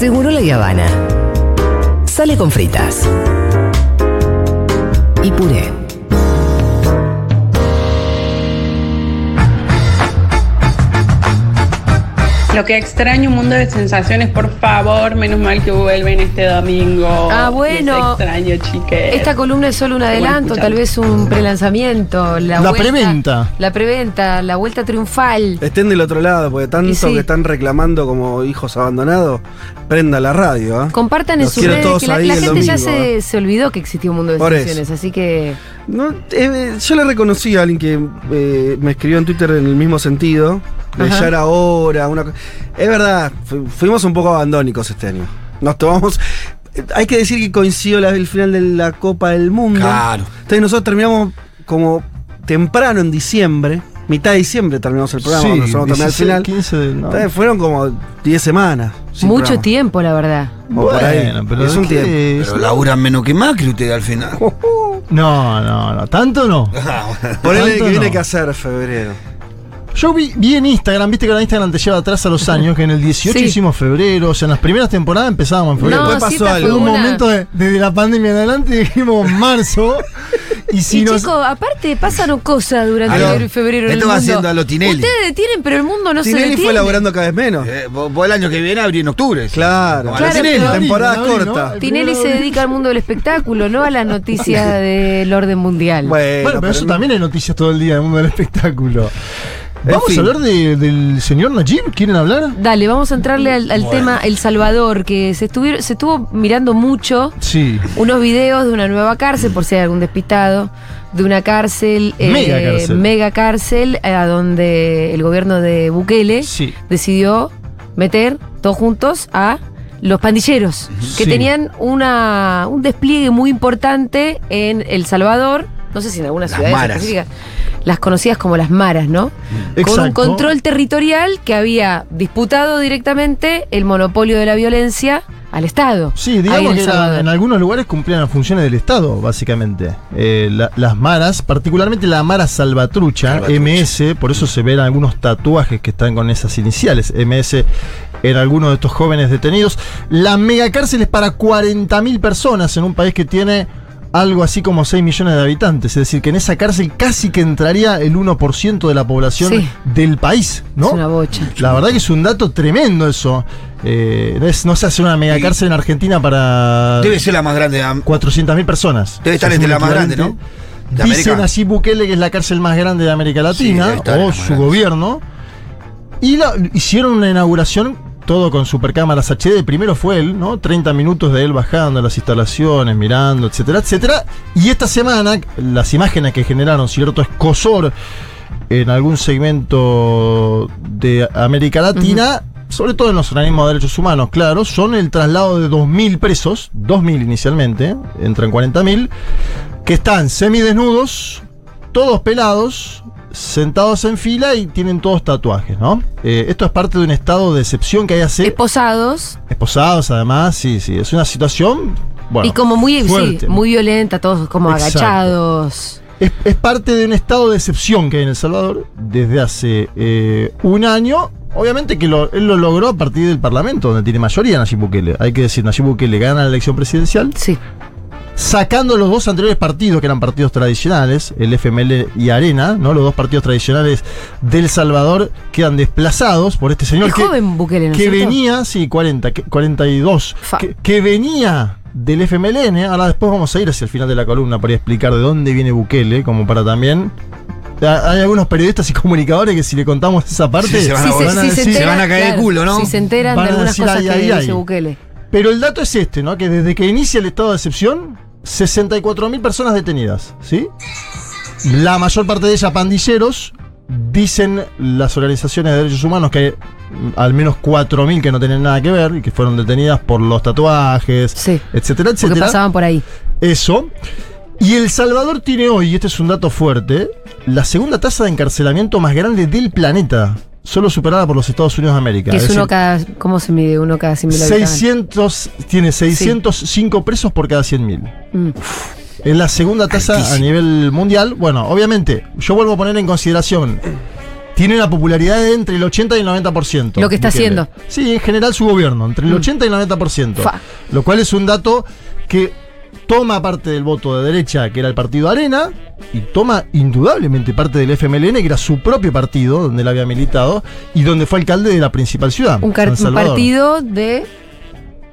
Seguro la Habana. Sale con fritas. Y puré. Lo que extraño, un mundo de sensaciones, por favor, menos mal que vuelven este domingo. Ah, bueno. Les extraño, chiques. Esta columna es solo un adelanto, tal vez un prelanzamiento. La, La vuelta- preventa. La preventa, la vuelta triunfal. Estén del otro lado, porque tanto sí. que están reclamando como hijos abandonados, prenda la radio. ¿eh? Compartan en sus quiero redes todos que la, ahí la gente ya se, se olvidó que existía un mundo de Por eso. sensaciones, así que No, eh, yo le reconocí a alguien que eh, me escribió en Twitter en el mismo sentido. De Ajá. ya era hora. Una... Es verdad, fu- fuimos un poco abandónicos este año. Nos tomamos. eh, Hay que decir que coincidió la- el final de la Copa del Mundo. Claro. Entonces nosotros terminamos como temprano en diciembre. Mitad de diciembre terminamos el programa. Sí, nosotros terminamos el 16, final. 15 de- no. Entonces fueron como 10 semanas. mucho programa. tiempo, la verdad. Por ahí. Pero es ¿de un tiempo. es? Pero laburan menos que Macri ustedes al final. No, no, no. Tanto no. Por el Tanto que viene no. que hacer febrero. Yo vi, vi en Instagram, viste que la Instagram te lleva atrás a los años, que en el 18 Sí. hicimos febrero, o sea, en las primeras temporadas empezábamos en febrero. después sí, pasó esta algo. un momento de- desde la pandemia en adelante dijimos marzo. Y si y nos. chicos, aparte pasaron cosas durante febrero en el esto va mundo. haciendo a lo Tinelli. Ustedes detienen, pero el mundo no se Tinelli detiene. fue laburando cada vez menos. Eh, vos, vos el año que viene abrí en octubre. Claro. Claro, la Tinelli. pero- Temporada corta. ¿no? Tinelli se dedica al mundo del espectáculo, no a las noticias del orden mundial. Bueno, Bueno, pero eso también hay noticias todo el día en el mundo del espectáculo. En Vamos fin. a hablar de- del señor Najib, ¿quieren hablar? Dale, vamos a entrarle al, al Bueno. tema El Salvador, que se, estuvieron, se estuvo mirando mucho Sí. unos videos de una nueva cárcel, por si hay algún despistado, de una cárcel, eh, Mega cárcel. mega cárcel, eh, a donde el gobierno de Bukele Sí. decidió meter todos juntos a los pandilleros, que Sí. tenían una, un despliegue muy importante en El Salvador, no sé si en algunas Las ciudades maras. específicas, las conocidas como las maras, ¿no? Con un Exacto. control territorial que había disputado directamente el monopolio de la violencia al Estado. Sí, digamos que era- en algunos lugares cumplían las funciones del Estado, básicamente. Eh, la- las maras, particularmente la mara salvatrucha, Salvatrucha. MS, por eso se ven algunos tatuajes que están con esas iniciales, MS, en algunos de estos jóvenes detenidos. La megacárcel es para 40.000 personas en un país que tiene algo así como 6 millones de habitantes. Es decir, que en esa cárcel casi que entraría el 1% de la población Sí. del país, ¿no? Es una bocha. La verdad que es un dato tremendo eso. Eh, no, es- no se hace una megacárcel en Argentina para Debe ser la más grande. am- 400.000 personas. Debe estar Es entre la más grande. ¿no? De Dicen América. así Bukele que es la cárcel más grande de América Latina, la o su grande. gobierno. Y la- hicieron una inauguración todo con supercámaras HD. Primero fue él, ¿no? 30 minutos de él bajando a las instalaciones, mirando, etcétera, etcétera. Y esta semana, las imágenes que generaron cierto escosor en algún segmento de América Latina, sobre todo en los organismos de derechos humanos, claro, son el traslado de 2.000 presos, 2.000 inicialmente, entran 40.000, que están semidesnudos, todos pelados, sentados en fila y tienen todos tatuajes, ¿no? Eh, esto es parte de un estado de excepción que hay hace... Esposados esposados, además, sí, sí, es una situación... Bueno, y como muy, sí, muy violenta, todos como Exacto. agachados. Es, es parte de un estado de excepción que hay en El Salvador desde hace eh, un año. Obviamente que lo- él lo logró a partir del Parlamento, donde tiene mayoría Nayib Bukele. Hay que decir, Nayib Bukele gana la elección presidencial, Sí. Sacando los dos anteriores partidos, que eran partidos tradicionales, el FML y Arena, ¿no? Los dos partidos tradicionales del Salvador quedan desplazados por este señor Es que, joven Bukele, ¿no es que cierto? venía, sí, 40, que- 42, Fa. que, que venía del FMLN, ahora después vamos a ir hacia el final de la columna para explicar de dónde viene Bukele, como para también... ha- Hay algunos periodistas y comunicadores que si le contamos esa parte, Sí, se van a si se decir, se enteran, van a caer de claro, culo, ¿no? Si se enteran Van de algunas decir, cosas ay, que ay, dice ay. Bukele. Pero el dato es este, ¿no? Que desde que inicia el estado de excepción, 64.000 personas detenidas, ¿sí? La mayor parte de ellas pandilleros. Dicen las organizaciones de derechos humanos que hay al menos 4.000 que no tienen nada que ver y que fueron detenidas por los tatuajes, Sí. etcétera, etcétera. pasaban por ahí. Eso. Y El Salvador tiene hoy, y este es un dato fuerte, la segunda tasa de encarcelamiento más grande del planeta, solo superada por los Estados Unidos de América. Que es Es uno decir, cada. ¿Cómo se mide? Uno cada 100.000 habitantes. 600, tiene 605 presos por cada 100.000. Mm. Es la segunda tasa a nivel mundial. Bueno, obviamente, yo vuelvo a poner en consideración tiene una popularidad de entre el 80 y el 90%. Lo que está Bukele. haciendo. Sí, en general su gobierno, entre el Mm. 80 y el 90%. Fa. Lo cual es un dato que toma parte del voto de derecha, que era el partido Arena, y toma indudablemente parte del FMLN, que era su propio partido, donde él había militado, y donde fue alcalde de la principal ciudad. Un, partido de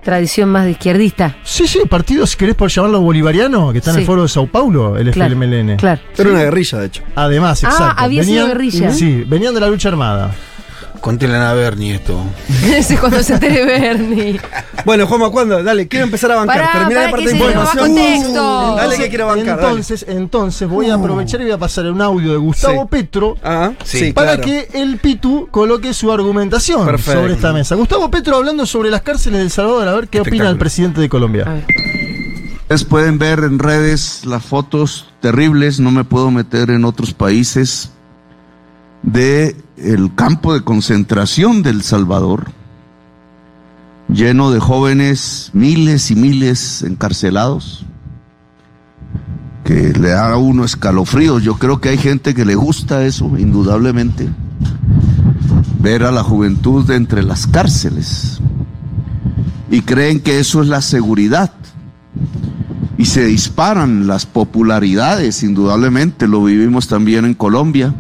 tradición más de izquierdista. Sí, sí, partido, si querés por llamarlo bolivariano, que está en el foro de Sao Paulo, el Claro, FMLN. Claro. Era una guerrilla, de hecho. Además, Ah, exacto. había sido guerrilla. Sí, venían de la lucha armada. Conténle a Bernie esto. Ese es cuando se entere Bernie. Bueno, Juanma, ¿cuándo? Dale, quiero empezar a bancar. Pará, Termina pará, la parte que de se nos va información. contexto. dale que quiero bancar. dale. entonces, entonces voy a aprovechar y voy a pasar un audio de Gustavo Sí. Petro Ah, sí, para claro. que el Pitu coloque su argumentación Perfecto. sobre esta mesa. Gustavo Petro hablando sobre las cárceles de El Salvador, a ver qué opina el presidente de A Colombia. ver. Ustedes pueden ver en redes las fotos terribles, no me puedo meter en otros países, de el campo de concentración del Salvador, lleno de jóvenes, miles y miles encarcelados, que le da a uno escalofríos. Yo creo que hay gente que le gusta eso, indudablemente, ver a la juventud de entre las cárceles y creen que eso es la seguridad y se disparan las popularidades, indudablemente, lo vivimos también en Colombia.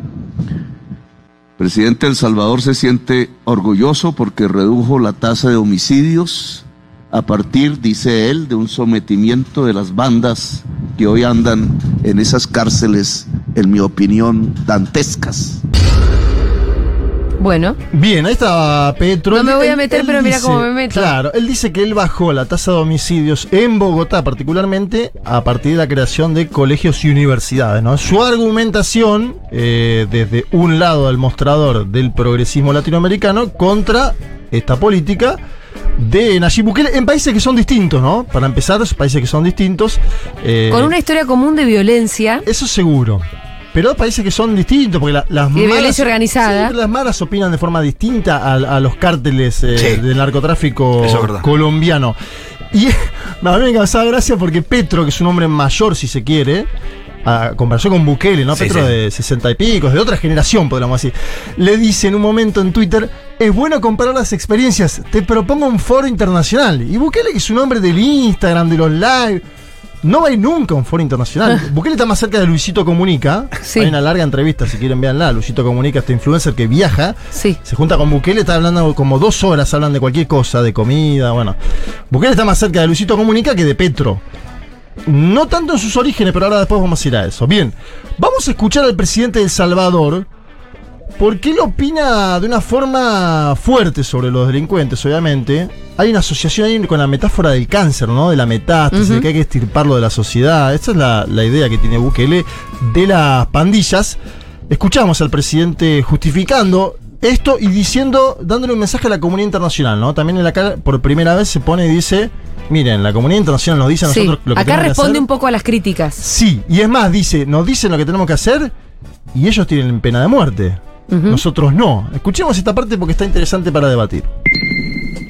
Presidente de El Salvador se siente orgulloso porque redujo la tasa de homicidios a partir, dice él, de un sometimiento de las bandas que hoy andan en esas cárceles, en mi opinión, dantescas. Bueno, Bien, ahí está Petro. No me voy a meter, él pero mira cómo me meto. Claro, él dice que él bajó la tasa de homicidios en Bogotá, particularmente a partir de la creación de colegios y universidades. ¿no? Su argumentación, eh, desde un lado del mostrador del progresismo latinoamericano, contra esta política de Nayib Bukele en países que son distintos, ¿no? Para empezar, países que son distintos. eh, con una historia común de violencia. eso seguro. Pero países que son distintos, porque la- las Y violencia organizada. Sí, las malas opinan de forma distinta a, a los cárteles eh, Sí. del narcotráfico es colombiano. Y a mí me causaba gracia porque Petro, que es un hombre mayor, si se quiere, a comparación con Bukele, ¿no? Sí, Petro sí. de 60 y pico, de otra generación, podríamos decir. Le dice en un momento en Twitter, es bueno comparar las experiencias, te propongo un foro internacional. Y Bukele, que es un hombre del Instagram, de los live, no va a ir nunca a un foro internacional. Bukele está más cerca de Luisito Comunica. Sí. Hay una larga entrevista, si quieren veanla. Luisito Comunica, este influencer que viaja. Sí. Se junta con Bukele, está hablando como dos horas, hablan de cualquier cosa, de comida, bueno. Bukele está más cerca de Luisito Comunica que de Petro. No tanto en sus orígenes, pero ahora después vamos a ir a eso. Bien, vamos a escuchar al presidente de El Salvador, porque él opina de una forma fuerte sobre los delincuentes, obviamente. Hay una asociación ahí con la metáfora del cáncer, ¿no? De la metástasis, de que hay que estirparlo de la sociedad. Esa es la, la idea que tiene Bukele de las pandillas. Escuchamos al presidente justificando esto y diciendo, dándole un mensaje a la comunidad internacional, ¿no? También en la cara, por primera vez se pone y dice, miren, la comunidad internacional nos dice a Sí. nosotros lo que Acá tenemos que responde hacer". un poco a las críticas. Sí, y es más, dice, nos dicen lo que tenemos que hacer y ellos tienen pena de muerte. Nosotros no. Escuchemos esta parte porque está interesante para debatir.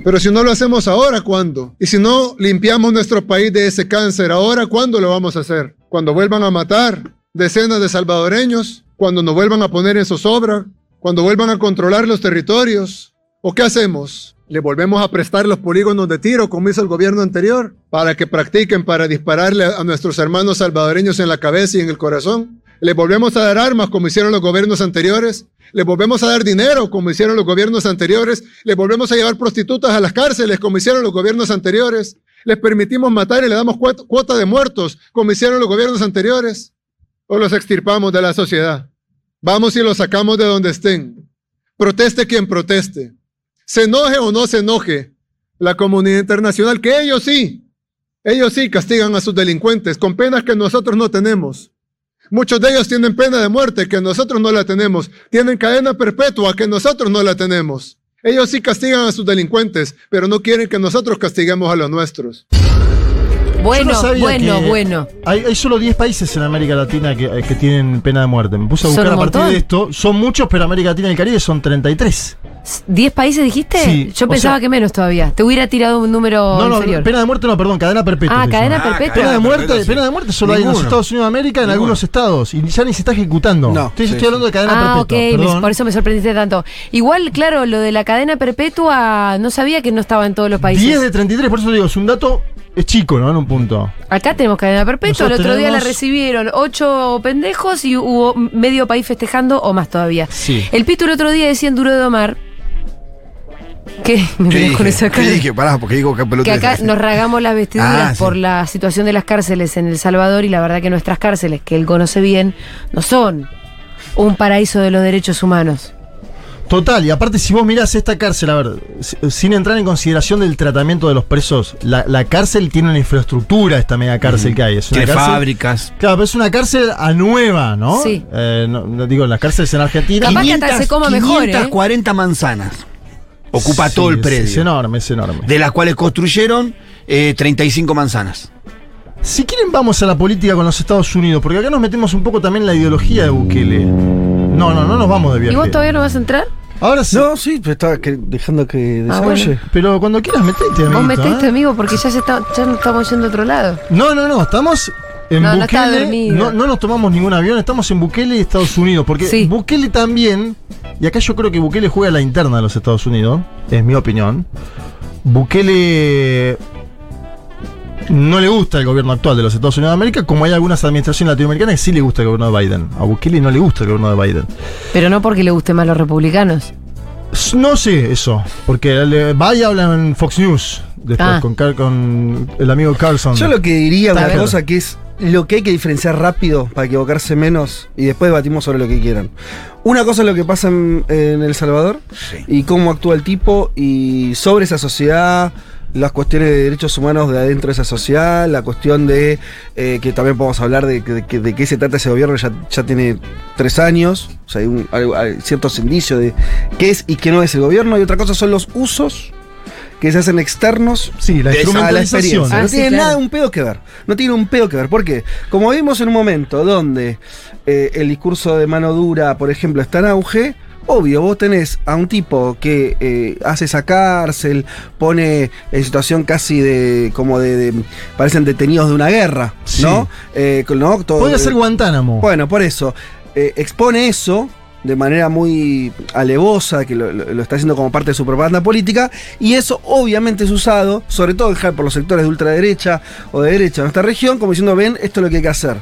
Pero si no lo hacemos ahora, ¿cuándo? Y si no limpiamos nuestro país de ese cáncer ahora, ¿cuándo lo vamos a hacer? Cuando vuelvan a matar decenas de salvadoreños, cuando nos vuelvan a poner en zozobra, cuando vuelvan a controlar los territorios. ¿O qué hacemos? ¿Le volvemos a prestar los polígonos de tiro como hizo el gobierno anterior para que practiquen para dispararle a nuestros hermanos salvadoreños en la cabeza y en el corazón? ¿Le volvemos a dar armas como hicieron los gobiernos anteriores? ¿Le volvemos a dar dinero como hicieron los gobiernos anteriores? ¿Le volvemos a llevar prostitutas a las cárceles como hicieron los gobiernos anteriores? ¿Les permitimos matar y le damos cuot- cuota de muertos como hicieron los gobiernos anteriores? ¿O los extirpamos de la sociedad? Vamos y los sacamos de donde estén. Proteste quien proteste. Se enoje o no se enoje la comunidad internacional, que ellos sí, ellos sí castigan a sus delincuentes con penas que nosotros no tenemos. Muchos de ellos tienen pena de muerte que nosotros no la tenemos. Tienen cadena perpetua que nosotros no la tenemos. Ellos sí castigan a sus delincuentes, pero no quieren que nosotros castiguemos a los nuestros. Bueno, no bueno, bueno. Hay, hay solo 10 países en América Latina que, que tienen pena de muerte. Me puse a buscar a partir montón. de esto. Son muchos, pero América Latina y el Caribe son 33. ¿10 países dijiste? Sí, Yo pensaba sea- que menos todavía. Te hubiera tirado un número No, no, inferior. pena de muerte no, perdón, cadena perpetua. ah, cadena perpetua. Pena de Cadena muerte, sí. pena de muerte solo hay en los. Estados Unidos de América, en Ninguno. algunos estados. Y ya ni se está ejecutando. No, Estoy, sí, estoy sí. hablando de cadena Ah, ok, perpetua. me- perdón. por eso me sorprendiste tanto. Igual, claro, lo de la cadena perpetua, no sabía que no estaba en todos los países. 10 de 33, por eso digo, es un dato, es chico, ¿no? En un punto. Acá tenemos cadena perpetua, el otro día la recibieron ocho pendejos y hubo medio país festejando o más todavía. Sí. El Pito el otro día decía en Duro de Omar que me ¿Qué dije? con esa ¿Qué cara. dije? Pará, porque digo que Que acá nos ragamos las vestiduras Ah, sí. por la situación de las cárceles en El Salvador y la verdad que nuestras cárceles, que él conoce bien, no son un paraíso de los derechos humanos. Total, y aparte si vos mirás esta cárcel, a ver, sin entrar en consideración del tratamiento de los presos, la, la cárcel tiene una infraestructura, esta mega cárcel que hay. Es una Tiene cárcel- fábricas. Claro, pero es una cárcel a nueva, ¿no? Sí. Eh, no, no digo, las cárceles en Argentina. Capaz que hasta se coma mejor, ¿eh? 540 manzanas. Ocupa Sí, todo el predio. Es enorme, es enorme. de las cuales construyeron eh, 35 manzanas. Si quieren, vamos a la política con los Estados Unidos, porque acá nos metemos un poco también en la ideología de Bukele. No, no, no nos vamos de ¿Y viaje. vos todavía no vas a entrar? Ahora sí. No, sí, pero estaba que- dejando que Ah, desarrolle. bueno. Pero cuando quieras metete, Vos amiguito, metiste, ¿eh? amigo, porque ya, se está, ya nos estamos yendo a otro lado. No, no, no, estamos en No, Bukele. No, no nos tomamos ningún avión, estamos en Bukele y Estados Unidos. Porque Sí. Bukele también, y acá yo creo que Bukele juega la interna de los Estados Unidos, es mi opinión. Bukele no le gusta el gobierno actual de los Estados Unidos de América, como hay algunas administraciones latinoamericanas que sí le gusta el gobierno de Biden. A Bukele no le gusta el gobierno de Biden. Pero no porque le guste más los republicanos. No sé eso, porque le- vaya habla en Fox News después Ah. con, Car- con el amigo Carlson. Yo lo que diría una cosa que es lo que hay que diferenciar rápido para equivocarse menos y después debatimos sobre lo que quieran. Una cosa es lo que pasa en, en El Salvador Sí. y cómo actúa el tipo y sobre esa sociedad, las cuestiones de derechos humanos de adentro de esa sociedad, la cuestión de eh, que también podemos hablar de, que- de, de qué se trata ese gobierno, ya, ya tiene tres años, o sea, hay, un- hay- hay ciertos indicios de qué es y qué no es el gobierno y otra cosa son los usos que se hacen externos Sí, la a la experiencia. Ah, no sí, tiene claro. nada un pedo que ver. No tiene un pedo que ver. ¿Por qué? Como vimos en un momento donde eh, el discurso de mano dura, por ejemplo, está en auge. Obvio, vos tenés a un tipo que eh, hace esa cárcel, pone en situación casi de. como de. de- parecen detenidos de una guerra, Sí. ¿no? Eh, ¿no? Todo- Puede ser Guantánamo. bueno, por eso. eh, expone eso de manera muy alevosa, que lo, lo- lo está haciendo como parte de su propaganda política, y eso obviamente es usado, sobre todo por los sectores de ultraderecha o de derecha de nuestra región, como diciendo, ven, esto es lo que hay que hacer.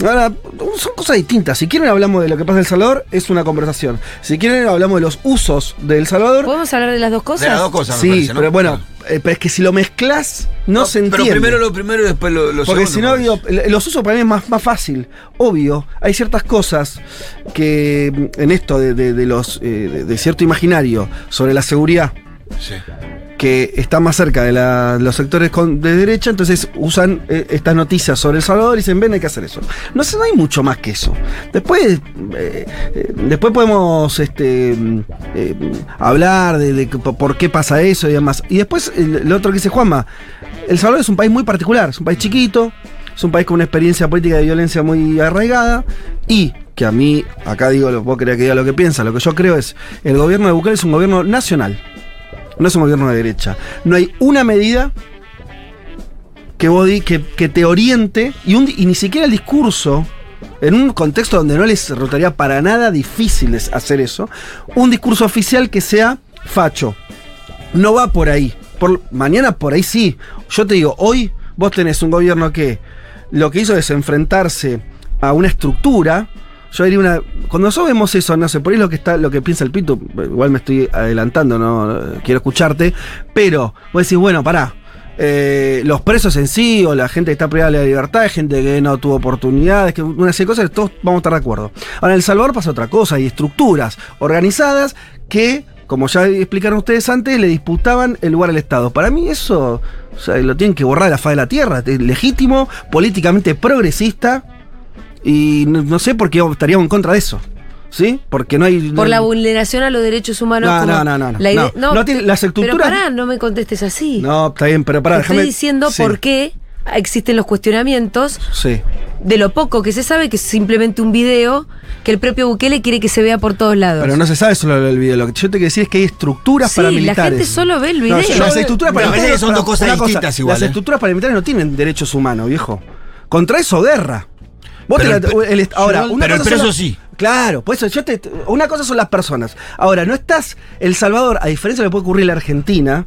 Ahora, son cosas distintas. Si quieren hablamos de lo que pasa en El Salvador, es una conversación. Si quieren hablamos de los usos de El Salvador. ¿Podemos hablar de las dos cosas? De las dos cosas, me Sí, parece, ¿no? pero bueno, eh, pero es que si lo mezclas, no, se entiende. Pero primero lo primero y después lo, lo Porque si no, digo, los usos para mí es más, más fácil. Obvio, hay ciertas cosas que mm, en esto de, de- de los eh, de, de cierto imaginario sobre la seguridad Que está más cerca de, los sectores con- de derecha, entonces usan eh, estas noticias sobre El Salvador y dicen, ven, hay que hacer eso. No sé, no hay mucho más que eso. Después, eh, eh, después podemos este, mm, eh, hablar de, por qué pasa eso y demás. Y después, lo otro que dice Juanma, El Salvador es un país muy particular, es un país chiquito, es un país con una experiencia política de violencia muy arraigada y que a mí, acá digo, vos querés que diga lo que piensa, lo que yo creo es, el gobierno de Bukele es un gobierno nacional. No es un gobierno de derecha. No hay una medida que, vos que, que te oriente y, un y ni siquiera el discurso, en un contexto donde no les resultaría para nada difícil hacer eso, un discurso oficial que sea facho. No va por ahí. Por, mañana por ahí sí. Yo te digo, hoy vos tenés un gobierno que lo que hizo es enfrentarse a una estructura. Yo diría una. Cuando nosotros vemos eso, no sé, por ahí lo que está, lo que piensa el Pito, igual me estoy adelantando, no, quiero escucharte. Pero vos decís, bueno, pará. eh, los presos en sí, o la gente que está privada de la libertad, hay gente que no tuvo oportunidades, que una serie de cosas, todos vamos a estar de acuerdo. Ahora, en El Salvador pasa otra cosa, hay estructuras organizadas que, como ya explicaron ustedes antes, le disputaban el lugar al Estado. Para mí eso lo tienen que borrar de la faz de la tierra, es legítimo, políticamente progresista, y no, no sé por qué estaríamos en contra de eso. ¿Sí? Porque no hay. Por no- la vulneración a los derechos humanos. No, como no, no, no, no. la idea- No, no tiene- las Pero estructuras- pará, no me contestes así. No, está bien, pero pará, Te estoy déjame- diciendo sí. por qué existen los cuestionamientos Sí. de lo poco que se sabe, que es simplemente un video que el propio Bukele quiere que se vea por todos lados. Pero no se sabe solo del video. Lo que yo te quiero decir es que hay estructuras Sí, la paramilitares. gente solo ve el video. No, yo- las estructuras Pero paramilitares son dos cosas cosa, distintas igual, Las ¿eh? estructuras paramilitares no tienen derechos humanos, viejo. Contra eso, guerra. Vos Pero te la- el- el ahora, pero una el cosa son preso sí. Claro, pues eso, yo te, una cosa son las personas. Ahora, no estás. El Salvador, a diferencia de lo que puede ocurrir en la Argentina.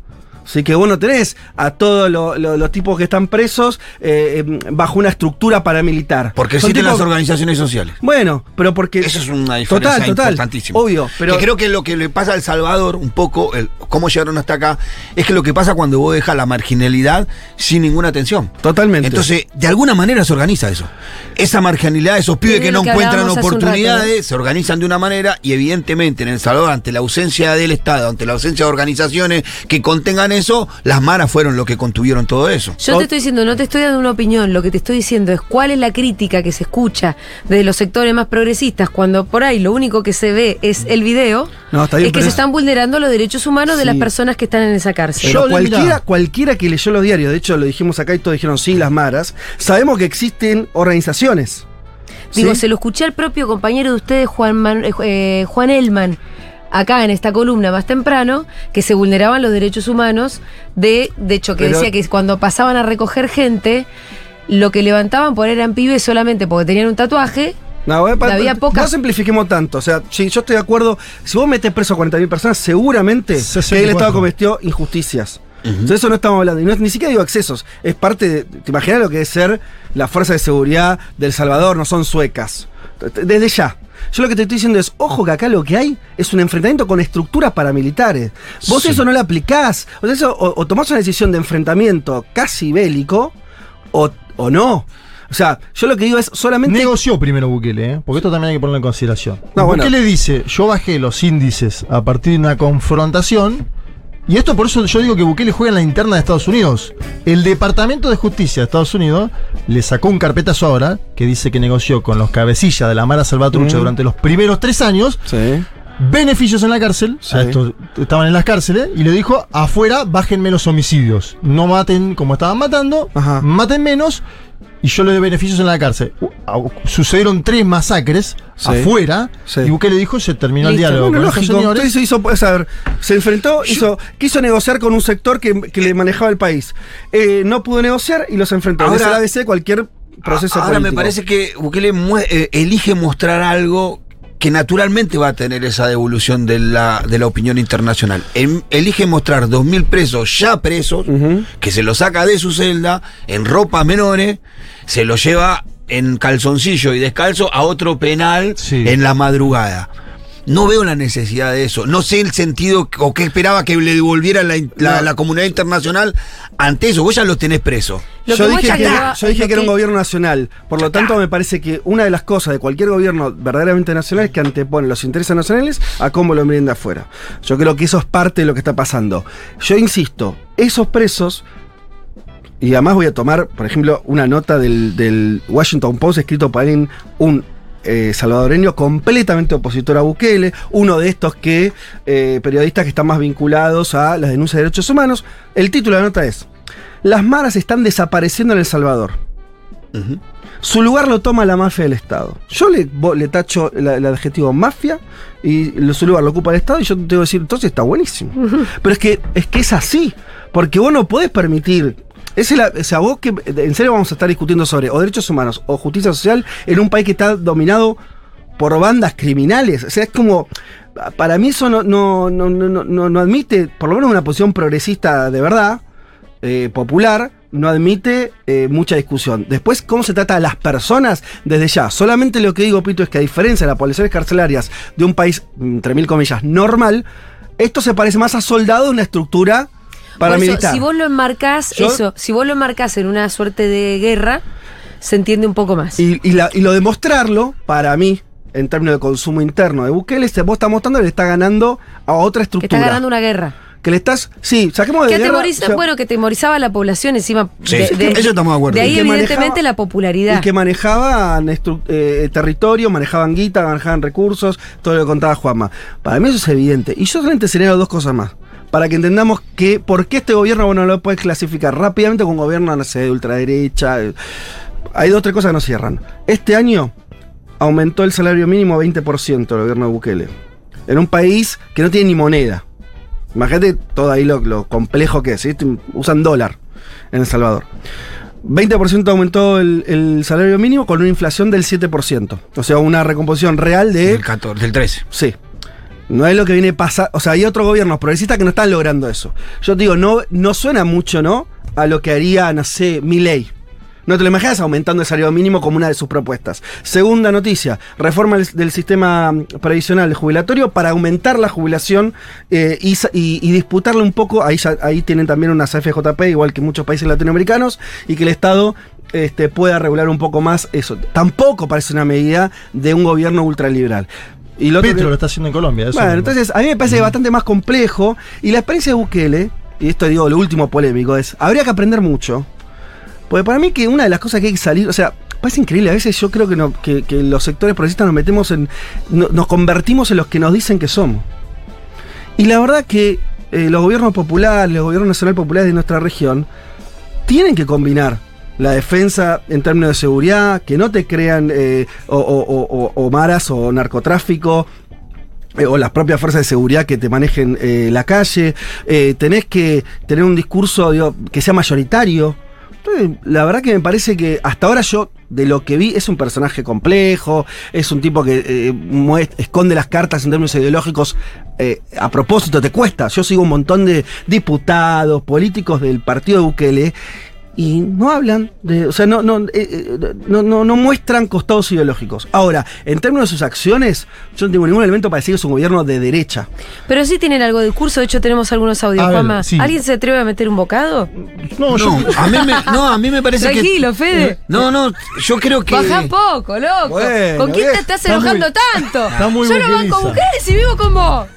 Así que vos no tenés a todos lo- lo- los tipos que están presos eh, eh, bajo una estructura paramilitar. Porque existen tipos- las organizaciones sociales. Bueno, pero porque. Eso es una diferencia Total, total. importantísima. Obvio, pero. Que creo que lo que le pasa a El Salvador, un poco, el, cómo llegaron hasta acá, es que lo que pasa cuando vos dejas la marginalidad sin ninguna atención. Totalmente. Entonces, de alguna manera se organiza eso. Esa marginalidad, esos pibes Es que no que encuentran oportunidades, rato, se organizan de una manera y evidentemente en El Salvador, ante la ausencia del Estado, ante la ausencia de organizaciones que contengan eso, las maras fueron lo que contuvieron todo eso. Yo te estoy diciendo, no te estoy dando una opinión, lo que te estoy diciendo es cuál es la crítica que se escucha de los sectores más progresistas cuando por ahí lo único que se ve es el video, No, está bien, es que se es- están vulnerando los derechos humanos de las personas que están en esa cárcel. Pero Yo cualquiera, mirá. cualquiera que leyó los diarios, de hecho lo dijimos acá y todos dijeron sí, las maras, sabemos que existen organizaciones. Digo, ¿sí? se lo escuché al propio compañero de ustedes, Juan, Man- eh, eh, Juan Elman, acá en esta columna más temprano, que se vulneraban los derechos humanos, de, de hecho, que Pero- decía que cuando pasaban a recoger gente, lo que levantaban por eran pibes solamente porque tenían un tatuaje. No, eh, pa- Había pocas- No simplifiquemos tanto. O sea, sí, yo estoy de acuerdo. Si vos metes preso a 40.000 personas, seguramente que 64. el Estado cometió injusticias. Entonces eso no estamos hablando. Y no, es- ni siquiera digo accesos. Es parte de. ¿Te imaginas lo que es ser la fuerza de seguridad del Salvador? No son suecas. Desde ya. Yo lo que te estoy diciendo es, ojo que acá lo que hay es un enfrentamiento con estructuras paramilitares. Vos Sí. eso no lo aplicás. O, sea, eso, o, o tomás una decisión de enfrentamiento casi bélico, o, o no. O sea, yo lo que digo es solamente. Negoció primero Bukele, ¿eh? porque esto también hay que ponerlo en consideración. No, bueno. Bukele dice, yo bajé los índices a partir de una confrontación, y esto por eso yo digo que Bukele juega en la interna de Estados Unidos. El Departamento de Justicia de Estados Unidos le sacó un carpetazo ahora, que dice que negoció con los cabecillas de la Mara Salvatrucha Mm. durante los primeros tres años, Sí. beneficios en la cárcel, Sí. a estos estaban en las cárceles, y le dijo, afuera bájenme los homicidios, no maten como estaban matando, Ajá. maten menos, y yo le doy beneficios en la cárcel. Sucedieron tres masacres Sí. afuera, Sí. y Bukele dijo, se terminó Listo. el diálogo Bueno, con esos lógico. señores. Entonces hizo, a ver, se enfrentó, hizo, quiso negociar con un sector que, que le manejaba el país. Eh, no pudo negociar y los enfrentó. Ahora- es el ABC de cualquier proceso Ahora me parece que Bukele eh, elige mostrar algo que naturalmente va a tener esa devolución de la, de la opinión internacional. Em- elige mostrar 2.000 presos ya presos, que se los saca de su celda, en ropas menores, se los lleva en calzoncillo y descalzo a otro penal Sí. en la madrugada. No veo la necesidad de eso. No sé el sentido o qué esperaba que le devolviera la, la- No. la comunidad internacional ante eso. Vos ya los tenés presos. Lo yo dije, que, yo dije que era un gobierno nacional. Por lo tanto, me parece que una de las cosas de cualquier gobierno verdaderamente nacional es que antepone los intereses nacionales a cómo lo miren de afuera. Yo creo que eso es parte de lo que está pasando. Yo insisto, esos presos. Y además voy a tomar, por ejemplo, una nota del, del Washington Post escrito por alguien, un eh, salvadoreño completamente opositor a Bukele, uno de estos que eh, periodistas que están más vinculados a las denuncias de derechos humanos. El título de la nota es: Las maras están desapareciendo en El Salvador. Su lugar lo toma la mafia del Estado. Yo le, le tacho la- el adjetivo mafia y lo- su lugar lo ocupa el Estado y yo te tengo que decir, entonces está buenísimo. Pero es que, es que es así, porque vos no podés permitir... Es el- o sea, vos que en serio vamos a estar discutiendo sobre o derechos humanos o justicia social en un país que está dominado por bandas criminales. O sea, es como. Para mí eso no, no, no, no, no, no admite, por lo menos una posición progresista de verdad, eh, popular, no admite eh, mucha discusión. Después, ¿cómo se trata a las personas desde ya? Solamente lo que digo, Pito, es que a diferencia de las poblaciones carcelarias de un país, entre mil comillas, normal, esto se parece más a soldado de una estructura Por eso, paramilitar. si vos lo enmarcás, Yo- eso, si vos lo enmarcás en una suerte de guerra, se entiende un poco más. Y, y la- y lo de mostrarlo, para mí, en términos de consumo interno de Bukele, se vos estás mostrando que le está ganando a otra que estructura. está ganando una guerra. Que le estás. Sí, saquemos de Que guerra, atemoriza, o sea, bueno, que atemorizaba a la población encima. Sí, de, eso estamos de acuerdo. De ahí, que evidentemente, manejaba- la popularidad. Y que manejaban eh, territorio, manejaban guita, manejaban recursos, todo lo que contaba Juanma. Para mí eso es evidente. Y yo solamente señalo dos cosas más. Para que entendamos que por qué este gobierno bueno, lo puedes clasificar rápidamente con gobierno, no sé, de ultraderecha. eh, Hay dos o tres cosas que no cierran. Este año aumentó el salario mínimo a 20% el gobierno de Bukele. En un país que no tiene ni moneda. Imagínate todo ahí lo, lo complejo que es. ¿sí? Usan dólar en El Salvador. 20% aumentó el, el salario mínimo con una inflación del 7%. O sea, una recomposición real de... Del 14, del 13. Sí. No es lo que viene pasando. O sea, hay otros gobiernos progresistas que no están logrando eso. Yo te digo, no, no suena mucho, ¿no? A lo que haría, no sé, ley. No te lo imaginas aumentando el salario mínimo como una de sus propuestas. Segunda noticia, reforma del, sistema previsional jubilatorio para aumentar la jubilación eh, y, disputarle un poco, ahí, ahí tienen también unas FJP, igual que muchos países latinoamericanos, y que el Estado este, pueda regular un poco más eso. Tampoco parece una medida de un gobierno ultraliberal. Y lo otro Petro que- lo está haciendo en Colombia. eso bueno, mismo. entonces a mí me parece bastante más complejo. Y la experiencia de Bukele, y esto digo lo último polémico, es, habría que aprender mucho. Porque para mí que una de las cosas que hay que salir, o sea, parece increíble, a veces yo creo que, no- que, que los sectores progresistas nos metemos en, no- nos convertimos en los que nos dicen que somos. Y la verdad que eh, los gobiernos populares, los gobiernos nacional populares de nuestra región, tienen que combinar la defensa en términos de seguridad, que no te crean eh, o, maras o narcotráfico, eh, o las propias fuerzas de seguridad que te manejen eh, la calle. Eh, tenés que tener un discurso digo, que sea mayoritario. Entonces, la verdad que me parece que hasta ahora yo, de lo que vi, es un personaje complejo, es un tipo que eh, esconde las cartas en términos ideológicos a propósito, te cuesta. Yo sigo un montón de diputados, políticos del partido de Bukele. Y no hablan de. O sea, no, no, eh, eh, no, no, no muestran costados ideológicos. Ahora, en términos de sus acciones, yo no tengo ningún elemento para decir que es un gobierno de derecha. Pero sí tienen algo de discurso, de hecho tenemos algunos audios. Juanma, sí. ¿alguien se atreve a meter un bocado? No, yo. No, a mí me, no, a mí me parece que. Tranquilo, Fede. No, no, yo creo que. Baja poco, loco. Bueno, ¿Con quién te estás está enojando muy- tanto? está muy Yo no banco mujeres y vivo con vos.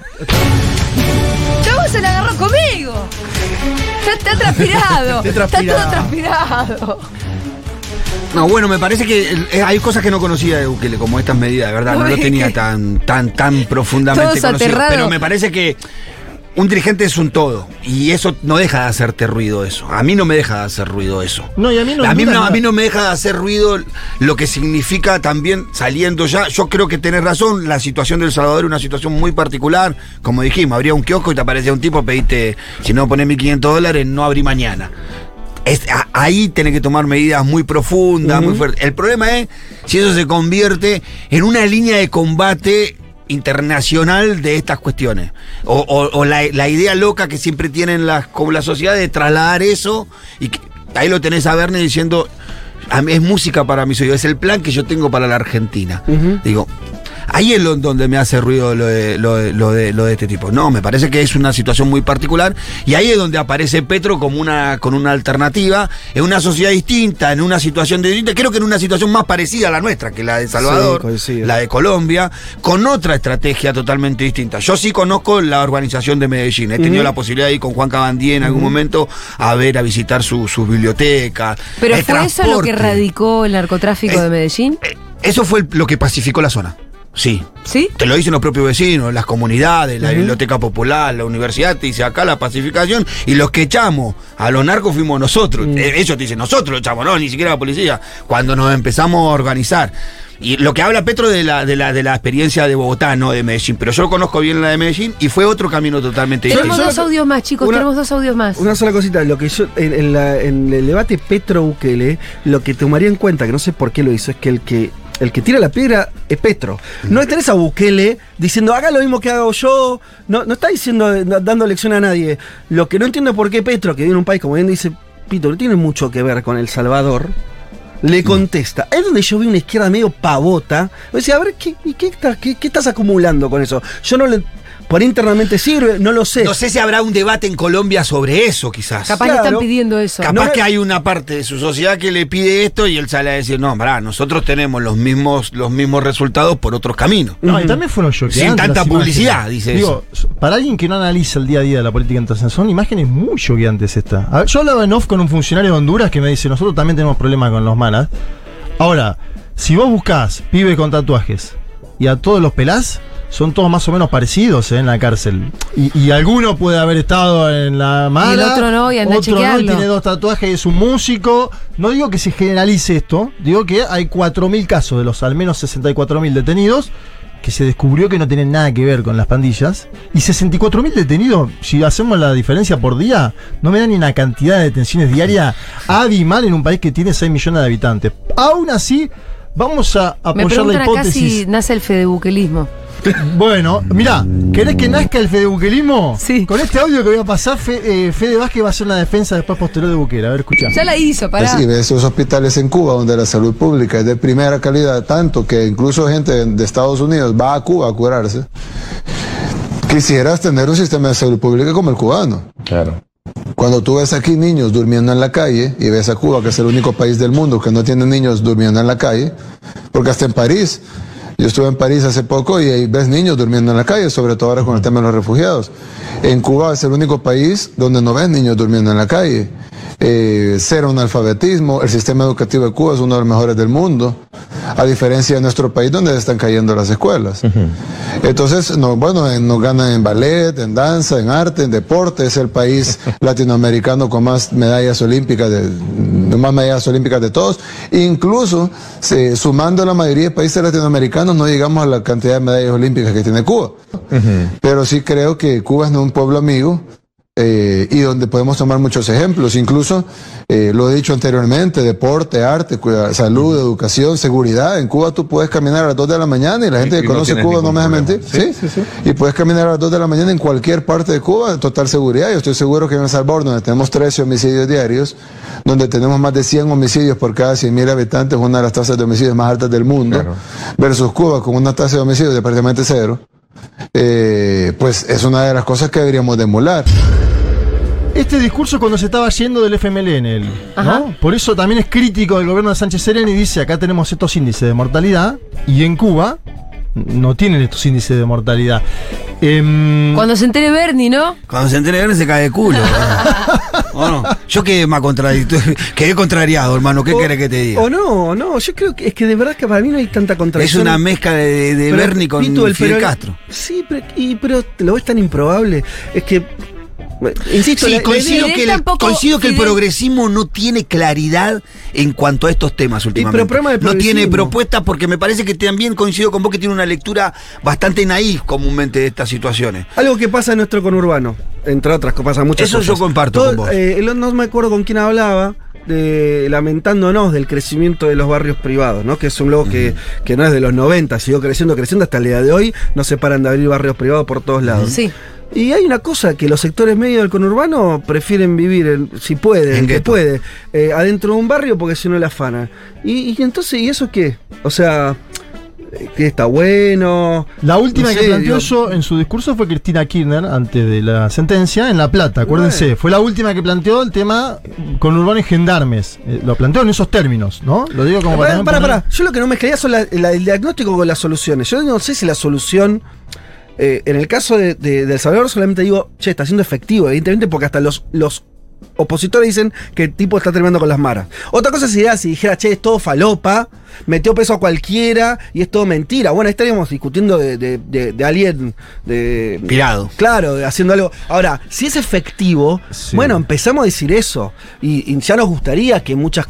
Chabón se la agarró conmigo. Está, está transpirado. Está Está todo transpirado. No, bueno, me parece que eh, hay cosas que no conocía de Bukele, como estas medidas, de verdad, no lo tenía tan, tan, tan profundamente Todos conocido. aterrados. Pero me parece que un dirigente es un todo. Y eso no deja de hacerte ruido eso. A mí no me deja de hacer ruido eso. No, y a mí no a, mí duda no, a nada. mí no me deja de hacer ruido lo que significa también saliendo ya. Yo creo que tenés razón, la situación del Salvador es una situación muy particular. Como dijimos, habría un kiosco y te aparecía un tipo, pediste, si no pones 1.500 dólares, no abrí mañana. Es- a- ahí tenés que tomar medidas muy profundas, muy fuertes. El problema es si eso se convierte en una línea de combate internacional de estas cuestiones. O, o- o la, la idea loca que siempre tienen las, como la sociedad de trasladar eso. Y que- ahí lo tenés a Verne diciendo, "A mí es música para mis oídos, es el plan que yo tengo para la Argentina. Digo, Ahí es lo- donde me hace ruido lo de, lo, de, lo de- lo de este tipo. No, me parece que es una situación muy particular y ahí es donde aparece Petro como una, con una alternativa en una sociedad distinta, en una situación distinta, creo que en una situación más parecida a la nuestra, que la de Salvador, la de Colombia, con otra estrategia totalmente distinta. Yo sí conozco la urbanización de Medellín, he tenido la posibilidad de ir con Juan Cabandí en algún momento a ver, a visitar su- sus bibliotecas. ¿Pero fue eso lo que radicó el narcotráfico de Medellín? Eh, Eso fue lo que pacificó la zona. Sí, ¿Sí? te lo dicen los propios vecinos, las comunidades, la biblioteca popular, la universidad, te dice acá la pacificación, y los que echamos a los narcos fuimos nosotros. Eh, Ellos te dicen, nosotros lo echamos, no, ni siquiera la policía, cuando nos empezamos a organizar. Y lo que habla Petro de la, de la, de la experiencia de Bogotá, no de Medellín, pero yo conozco bien la de Medellín y fue otro camino totalmente Tenemos distinto. dos audios más, chicos, Una- tenemos dos audios más. Una sola cosita, lo que yo, en, en la- en el debate Petro-Bukele, lo que tomaría en cuenta, que no sé por qué lo hizo, es que el que el que tira la piedra es Petro. No tenés a Bukele diciendo, haga lo mismo que hago yo. No, no está diciendo, dando lección a nadie. Lo que no entiendo es por qué Petro, que viene un país, como bien dice Pito, no tiene mucho que ver con El Salvador, le contesta. Es donde yo vi una izquierda medio pavota. Sea, a ver, ¿qué, qué, qué- qué estás acumulando con eso? Yo no le. Por internamente sirve, no lo sé. No sé si habrá un debate en Colombia sobre eso, quizás. Capaz le claro. están pidiendo eso. Capaz No, que hay una parte de su sociedad que le pide esto y él sale a decir, no, pará, nosotros tenemos los mismos, los mismos resultados por otros caminos. No, y también fueron choqueantes. Sin tanta publicidad, imágenes. dice Digo, para alguien que no analiza el día a día de la política internacional, son imágenes muy choqueantes estas. A ver, yo hablaba en off con un funcionario de Honduras que me dice, nosotros también tenemos problemas con los malas. Ahora, si vos buscás pibe con tatuajes y a todos los pelás, son todos más o menos parecidos eh, en la cárcel. Y, y alguno puede haber estado en la mala. Y el otro no, y anda otro no, y tiene dos tatuajes y es un músico. No digo que se generalice esto, digo que hay 4.000 casos de los al menos 64.000 detenidos que se descubrió que no tienen nada que ver con las pandillas. Y 64.000 detenidos, si hacemos la diferencia por día, no me dan ni una cantidad de detenciones diarias abismal en un país que tiene 6 millones de habitantes. Aún así, vamos a Me apoyar la preguntan acá hipótesis. si nace el fedebuquelismo. Bueno, mirá, ¿querés que nazca el fedebuquelismo? Sí. Con este audio que voy a pasar, Fe- eh, Fede Vázquez va a hacer una defensa después posterior de Bukele. A ver, escucha. Ya la hizo, pará. Sí, esos hospitales en Cuba donde la salud pública es de primera calidad, tanto que incluso gente de Estados Unidos va a Cuba a curarse. Quisieras tener un sistema de salud pública como el cubano. Claro. Cuando tú ves aquí niños durmiendo en la calle y ves a Cuba, que es el único país del mundo que no tiene niños durmiendo en la calle, porque hasta en París, yo estuve en París hace poco y ahí ves niños durmiendo en la calle, sobre todo ahora con el tema de los refugiados. En Cuba es el único país donde no ves niños durmiendo en la calle. Eh, cero analfabetismo, el sistema educativo de Cuba es uno de los mejores del mundo, a diferencia de nuestro país donde están cayendo las escuelas. Entonces, no, bueno, eh, nos ganan en ballet, en danza, en arte, en deporte, es el país latinoamericano con más medallas olímpicas, de, más medallas olímpicas de todos. Incluso, se- sumando la mayoría de países latinoamericanos, no llegamos a la cantidad de medallas olímpicas que tiene Cuba. Pero sí creo que Cuba es un pueblo amigo eh, y donde podemos tomar muchos ejemplos. Incluso, eh, lo he dicho anteriormente, deporte, arte, salud, educación, seguridad. En Cuba tú puedes caminar a las 2 de la mañana y la gente y que no conoce Cuba no me deja mentir. Sí, ¿sí? sí, sí. Y puedes caminar a las 2 de la mañana en cualquier parte de Cuba, en total seguridad. Yo estoy seguro que en El Salvador, donde tenemos 13 homicidios diarios, donde tenemos más de 100 homicidios por cada 100.000 habitantes, una de las tasas de homicidios más altas del mundo, Claro. versus Cuba con una tasa de homicidios de prácticamente cero, eh, pues es una de las cosas que deberíamos de emular. Este discurso cuando se estaba yendo del FMLN. ¿no? Por eso también es crítico del gobierno de Sánchez Serén y dice, acá tenemos estos índices de mortalidad y en Cuba no tienen estos índices de mortalidad. Em, Cuando se entere Bernie, ¿no? Cuando se entere Verne se cae de culo. ¿no? ¿O no? Yo quedé más contradictorio. Quedé contrariado, hermano. ¿Qué O- querés que te diga? O no, no, yo creo que es que de verdad que para mí no hay tanta Es contradicción. una mezcla de, de Pero, Bernie con el Fidel pero- Castro. Sí, pero, y, pero lo ves tan improbable. Es que, insisto, Sí, la- la coincido, que, el, tampoco- coincido que el Fidel- progresismo no tiene claridad en cuanto a estos temas últimamente. problema del no tiene propuestas porque me parece que también coincido con vos que tiene una lectura bastante naif comúnmente de estas situaciones. Algo que pasa en nuestro conurbano, entre otras cosas, pasa muchas Eso cosas. yo comparto con vos. eh, no me acuerdo con quién hablaba, de, lamentándonos del crecimiento de los barrios privados, ¿no? Que es un logo que, que no es de los 90, siguió creciendo, creciendo hasta el día de hoy, no se paran de abrir barrios privados por todos lados. Sí. Y hay una cosa que los sectores medios del conurbano prefieren vivir, en- si puede, En el que gueto. puede, eh, adentro de un barrio porque si no la afana. Y, y entonces, ¿y eso qué? O sea, eh, que está bueno. La última No que planteó digo- eso en su discurso fue Cristina Kirchner antes de la sentencia en La Plata, acuérdense. Bueno. Fue la última que planteó el tema con urbanos y gendarmes. Eh, lo planteó en esos términos, ¿no? Lo digo como Para, también para, poner- para. Yo lo que no mezclaría son la- la- el diagnóstico con las soluciones. Yo no sé si la solución. Eh, en el caso de, de- de El Salvador, solamente digo, che, está siendo efectivo, evidentemente, porque hasta los, los opositores dicen que el tipo está terminando con las maras. Otra cosa sería si dijera, che, es todo falopa, metió peso a cualquiera y es todo mentira. Bueno, ahí estaríamos discutiendo de, de- de- de alguien. De, Pirado. Claro, haciendo algo. Ahora, si es efectivo, Sí. bueno, empezamos a decir eso. Y, y ya nos gustaría que muchas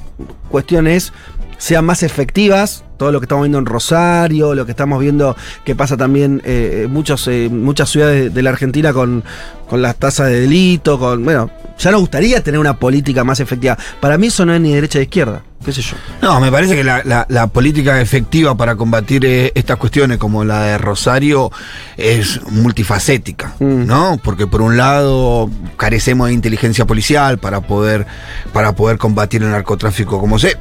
cuestiones sean más efectivas. Todo lo que estamos viendo en Rosario, lo que estamos viendo que pasa también eh, en muchos, eh, muchas ciudades de la Argentina con, con las tasas de delito, con. Bueno, ya nos gustaría tener una política más efectiva. Para mí eso no es ni derecha ni izquierda, qué sé yo. No, me parece que la, la- la política efectiva para combatir eh, estas cuestiones como la de Rosario es multifacética, Mm. ¿no? Porque por un lado carecemos de inteligencia policial para poder, para poder combatir el narcotráfico como se...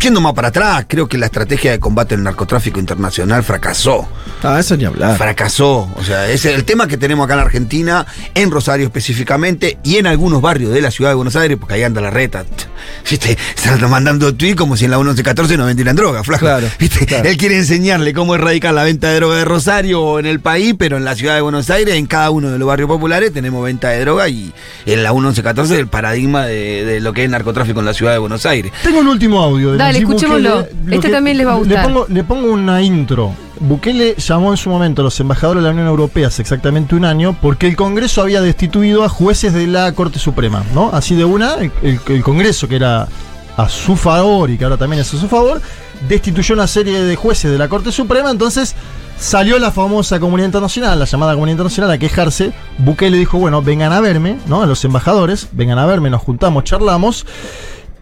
Yendo más para atrás, creo que la estrategia de combate al narcotráfico internacional fracasó. Ah, eso ni hablar. Fracasó. O sea, es el tema que tenemos acá en Argentina, en Rosario específicamente, y en algunos barrios de la ciudad de Buenos Aires, porque ahí anda la reta. ¿Viste? Se anda mandando tweet como si en la 1114 no vendieran droga, flaco. Claro, ¿Viste? claro. Él quiere enseñarle cómo erradicar la venta de droga de Rosario o en el país, pero en la ciudad de Buenos Aires, en cada uno de los barrios populares, tenemos venta de droga y en la 1114 el paradigma de, de lo que es narcotráfico en la ciudad de Buenos Aires. Tengo un último audio. de Dale, escuchémoslo. Bukele. Este que- también les va a Le gustar. pongo, le pongo una intro. Bukele llamó en su momento a los embajadores de la Unión Europea hace exactamente un año porque el Congreso había destituido a jueces de la Corte Suprema, ¿no? Así de una, el, el- el Congreso, que era a su favor y que ahora también es a su favor, destituyó una serie de jueces de la Corte Suprema, entonces salió la famosa comunidad internacional, la llamada comunidad internacional, a quejarse. Bukele dijo, bueno, vengan a verme, ¿no? A los embajadores, vengan a verme, nos juntamos, charlamos.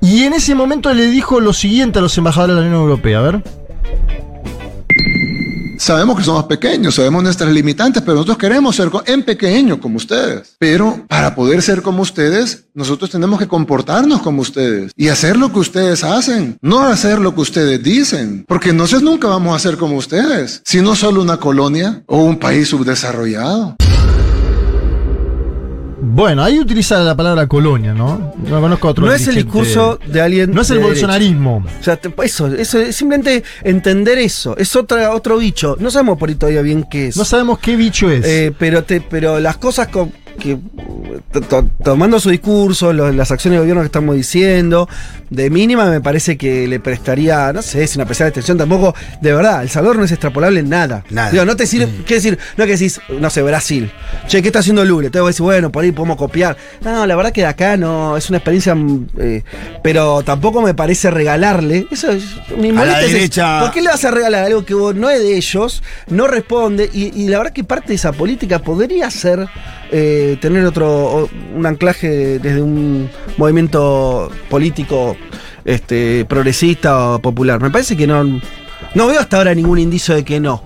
Y en ese momento le dijo lo siguiente a los embajadores de la Unión Europea, a ver. Sabemos que somos pequeños, sabemos nuestras limitantes, pero nosotros queremos ser en pequeño como ustedes. Pero para poder ser como ustedes, nosotros tenemos que comportarnos como ustedes y hacer lo que ustedes hacen, no hacer lo que ustedes dicen, porque entonces nunca vamos a ser como ustedes, sino solo una colonia o un país subdesarrollado. Bueno, ahí utiliza la palabra colonia, ¿no? No conozco otro No es el discurso de alguien. No es el de bolsonarismo. O sea, eso, eso es simplemente entender eso. Es otra, otro bicho. No sabemos por ahí todavía bien qué es. No sabemos qué bicho es. Eh, pero, te, pero las cosas co- que to- to- tomando su discurso, lo- las acciones de gobierno que estamos diciendo, de mínima me parece que le prestaría, no sé, sin apreciar atención tampoco, de verdad, El Salvador no es extrapolable en nada. Nada. Digo, no te sirve, ¿qué decir? No que decís, no sé, Brasil. Che, ¿qué está haciendo Lula? Te voy a decir, bueno, por ahí podemos copiar. No, la verdad que de acá no, es una experiencia, mm, eh, pero tampoco me parece regalarle. Eso es, mi A la es derecha- ¿Por qué le vas a regalar algo que vos no es de ellos, no responde? Y, y la verdad que parte de esa política podría ser eh, tener otro, un anclaje desde un movimiento político este, progresista o popular. Me parece que no, no veo hasta ahora ningún indicio de que no.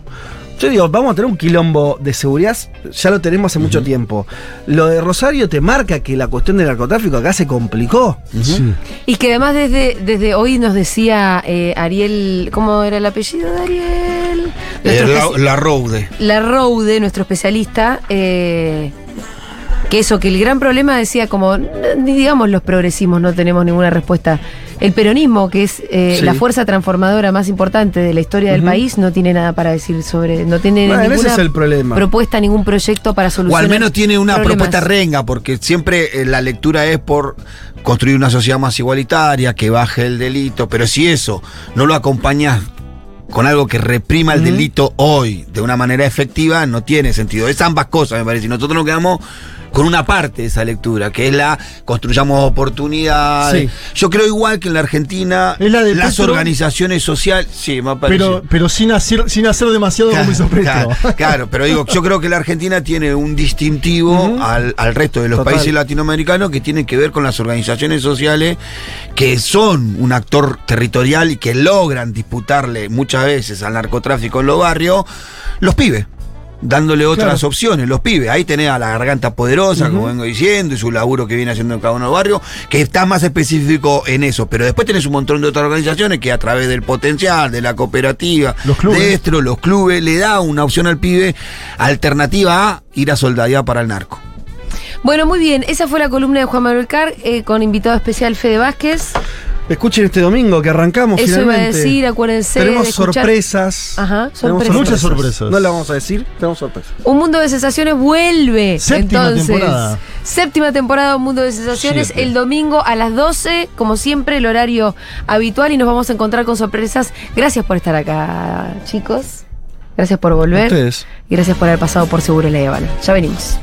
Yo digo, vamos a tener un quilombo de seguridad, ya lo tenemos hace mucho tiempo. Lo de Rosario te marca que la cuestión del narcotráfico acá se complicó. Sí. Y que además desde, desde hoy nos decía eh, Ariel, ¿cómo era el apellido de Ariel? Eh, la, la Roude. la Roude, nuestro especialista, eh, que eso, que el gran problema decía como, digamos los progresismos, no tenemos ninguna respuesta. El peronismo, que es eh, Sí. la fuerza transformadora más importante de la historia del país, no tiene nada para decir sobre, no tiene Bueno, ese ninguna es el problema. propuesta, ningún proyecto para O solucionar. al menos tiene una problemas. propuesta renga, porque siempre eh, la lectura es por construir una sociedad más igualitaria, que baje el delito, pero si eso no lo acompañas con algo que reprima el delito hoy de una manera efectiva, no tiene sentido. Es ambas cosas, me parece. Y nosotros nos quedamos con una parte de esa lectura, que es la construyamos oportunidades. Sí. Yo creo igual que en la Argentina Es la de las Petro. organizaciones sociales, sí, me. Pero, pero sin, hacer, sin hacer demasiado como hizo Petro. Claro, claro, pero digo, yo creo que la Argentina tiene un distintivo al, al resto de los Total. países latinoamericanos que tiene que ver con las organizaciones sociales que son un actor territorial y que logran disputarle muchas veces al narcotráfico en los barrios, los pibes. Dándole otras Claro. opciones, los pibes. Ahí tenés a la garganta poderosa, como vengo diciendo, y su laburo que viene haciendo en cada uno de los barrios, que está más específico en eso. Pero después tenés un montón de otras organizaciones que a través del potencial, de la cooperativa, Los clubes. de los clubes, le da una opción al pibe alternativa a ir a soldadear para el narco. Bueno, muy bien, esa fue la columna de Juan Manuel Carr eh, con invitado especial Fede Vázquez. Escuchen este domingo que arrancamos Eso iba a finalmente. decir, acuérdense Tenemos de sorpresas. Ajá, Tenemos sorpresas. Muchas sorpresas. No la vamos a decir, tenemos sorpresas. Un mundo de sensaciones vuelve. Séptima Entonces, temporada. Séptima temporada de Un Mundo de Sensaciones. Siete. El domingo a las 12, como siempre, el horario habitual y nos vamos a encontrar con sorpresas. Gracias por estar acá, chicos. Gracias por volver. Ustedes. Y gracias por haber pasado por Seguro La Habana. Ya venimos.